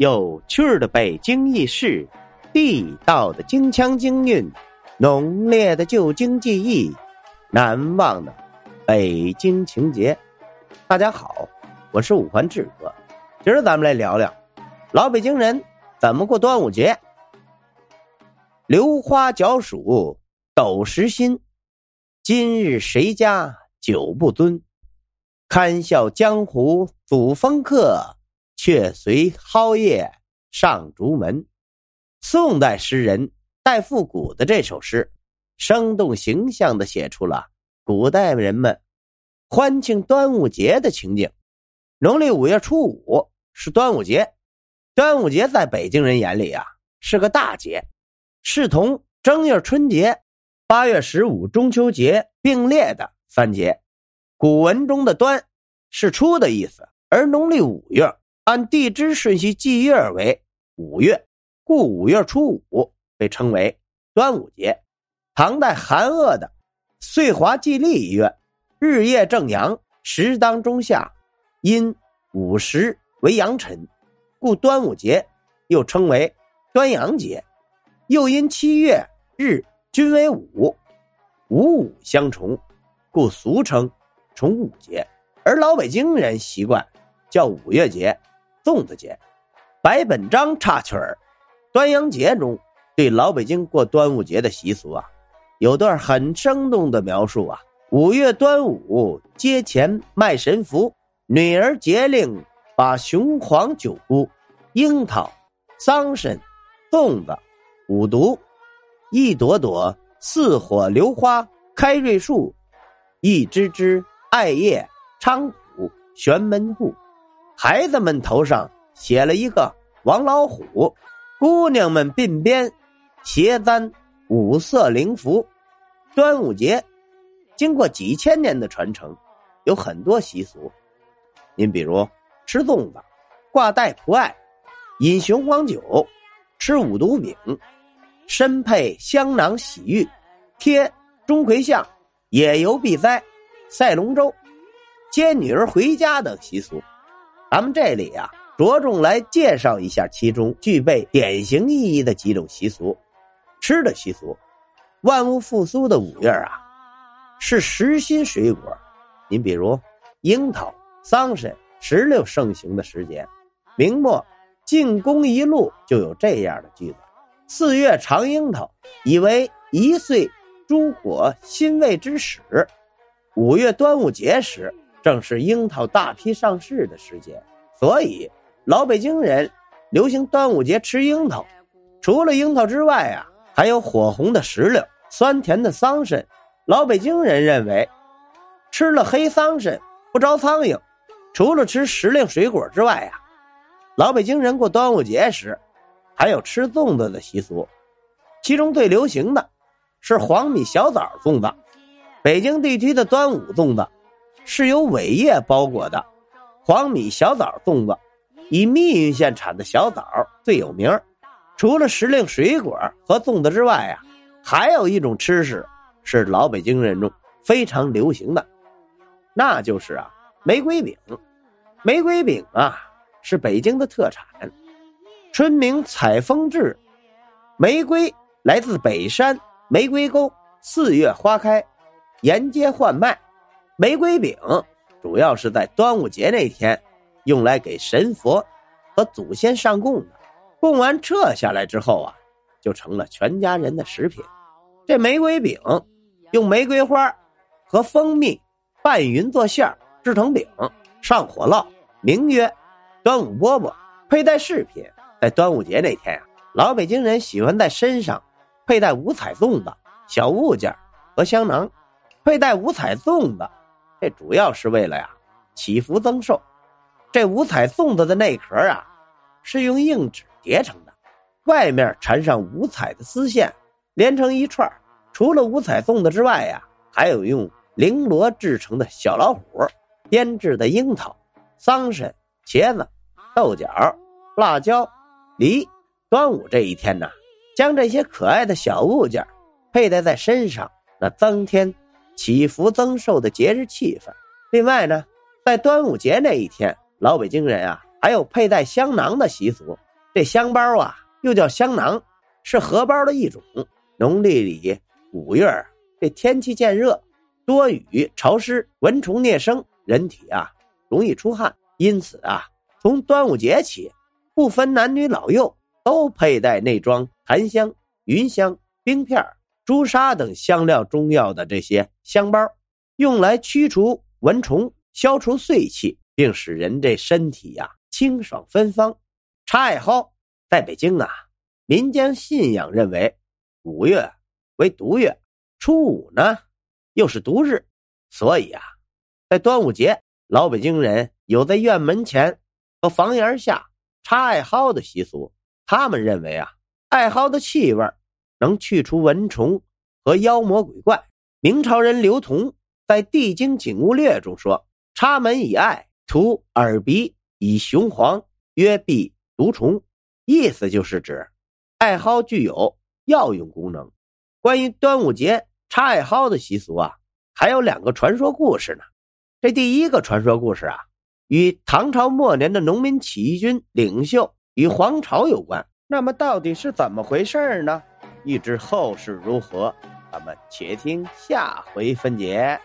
有趣的北京轶事，地道的京腔京韵，浓烈的旧京记忆，难忘的北京情节。大家好，我是五环志哥，今儿咱们来聊聊老北京人怎么过端午节。榴花脚暑斗时新，今日谁家酒不尊？堪笑江湖祖风客。却随蒿叶上竹门。宋代诗人戴复古的这首诗，生动形象的写出了古代人们欢庆端午节的情景。农历五月初五是端午节，端午节在北京人眼里啊是个大节，是同正月春节、八月十五中秋节并列的三节。古文中的“端”是初的意思，而农历五月。按地支顺序纪月为五月，故五月初五被称为端午节。唐代韩鄂的《岁华记历》曰：“日夜正阳，时当中夏，因午时为阳辰，故端午节又称为端阳节。又因七月日均为午，五五相重，故俗称重五节。而老北京人习惯叫五月节。”粽子节，白本章插曲儿，《端阳节》中对老北京过端午节的习俗啊，有段很生动的描述啊。五月端午，街前卖神符，女儿节令把雄黄九菇、樱桃、桑葚、粽子、五毒、一朵朵似火榴花、开瑞树、一枝枝艾叶、菖蒲、玄门户。孩子们头上写了一个王老虎，姑娘们鬓边斜簪五色灵符。端午节经过几千年的传承，有很多习俗。您比如吃粽子、挂带蒲艾、饮雄黄酒、吃五毒饼、身配香囊洗浴、贴钟馗像、野游避灾、赛龙舟、接女儿回家等习俗。咱们这里啊，着重来介绍一下其中具备典型意义的几种习俗。吃的习俗，万物复苏的五月啊，是实心水果，您比如樱桃、桑葚、石榴盛行的时节。明末《进宫一路》就有这样的句子：“四月尝樱桃，以为一岁诸果新味之始。”五月端午节时。正是樱桃大批上市的时节，所以老北京人流行端午节吃樱桃。除了樱桃之外啊，还有火红的石榴、酸甜的桑葚。老北京人认为，吃了黑桑葚不招苍蝇。除了吃时令水果之外啊，老北京人过端午节时还有吃粽子的习俗，其中最流行的是黄米小枣粽子。北京地区的端午粽子。是由苇叶包裹的黄米小枣粽子，以密云县产的小枣最有名。除了时令水果和粽子之外啊，还有一种吃食是老北京人中非常流行的，那就是啊玫瑰饼。玫瑰饼啊是北京的特产，春名采风至，玫瑰来自北山玫瑰沟，四月花开，沿街换卖。玫瑰饼主要是在端午节那天用来给神佛和祖先上供的，供完撤下来之后啊，就成了全家人的食品。这玫瑰饼用玫瑰花和蜂蜜拌匀做馅儿，制成饼，上火烙，名曰端午饽饽。佩戴饰品，在端午节那天啊，老北京人喜欢在身上佩戴五彩粽子、小物件和香囊，佩戴五彩粽子。这主要是为了呀，祈福增寿。这五彩粽子的内壳啊，是用硬纸叠成的，外面缠上五彩的丝线，连成一串。除了五彩粽子之外呀，还有用绫罗制成的小老虎，编制的樱桃、桑葚、茄子、豆角、辣椒、梨。端午这一天呢，将这些可爱的小物件佩戴在身上，那增添。祈福增寿的节日气氛。另外呢，在端午节那一天，老北京人啊还有佩戴香囊的习俗。这香包啊，又叫香囊，是荷包的一种。农历里五月，这天气渐热，多雨潮湿，蚊虫孽生，人体啊容易出汗，因此啊，从端午节起，不分男女老幼，都佩戴内装檀香、云香、冰片、朱砂等香料中药的这些香包，用来驱除蚊虫、消除岁气，并使人这身体呀清爽芬芳。插艾蒿在北京啊，民间信仰认为。五月为毒月，初五呢又是毒日，所以啊，在端午节，老北京人有在院门前和房檐下插艾蒿的习俗。他们认为啊，艾蒿的气味能去除蚊虫和妖魔鬼怪。明朝人刘同在《地经景物略》中说：“插门以艾，涂耳鼻以雄黄，曰避毒虫。”意思就是指艾蒿具有。药用功能。关于端午节插艾蒿的习俗啊，还有两个传说故事呢。这第一个传说故事啊，与唐朝末年的农民起义军领袖与黄巢有关。那么到底是怎么回事呢？欲知后事如何，咱们且听下回分解。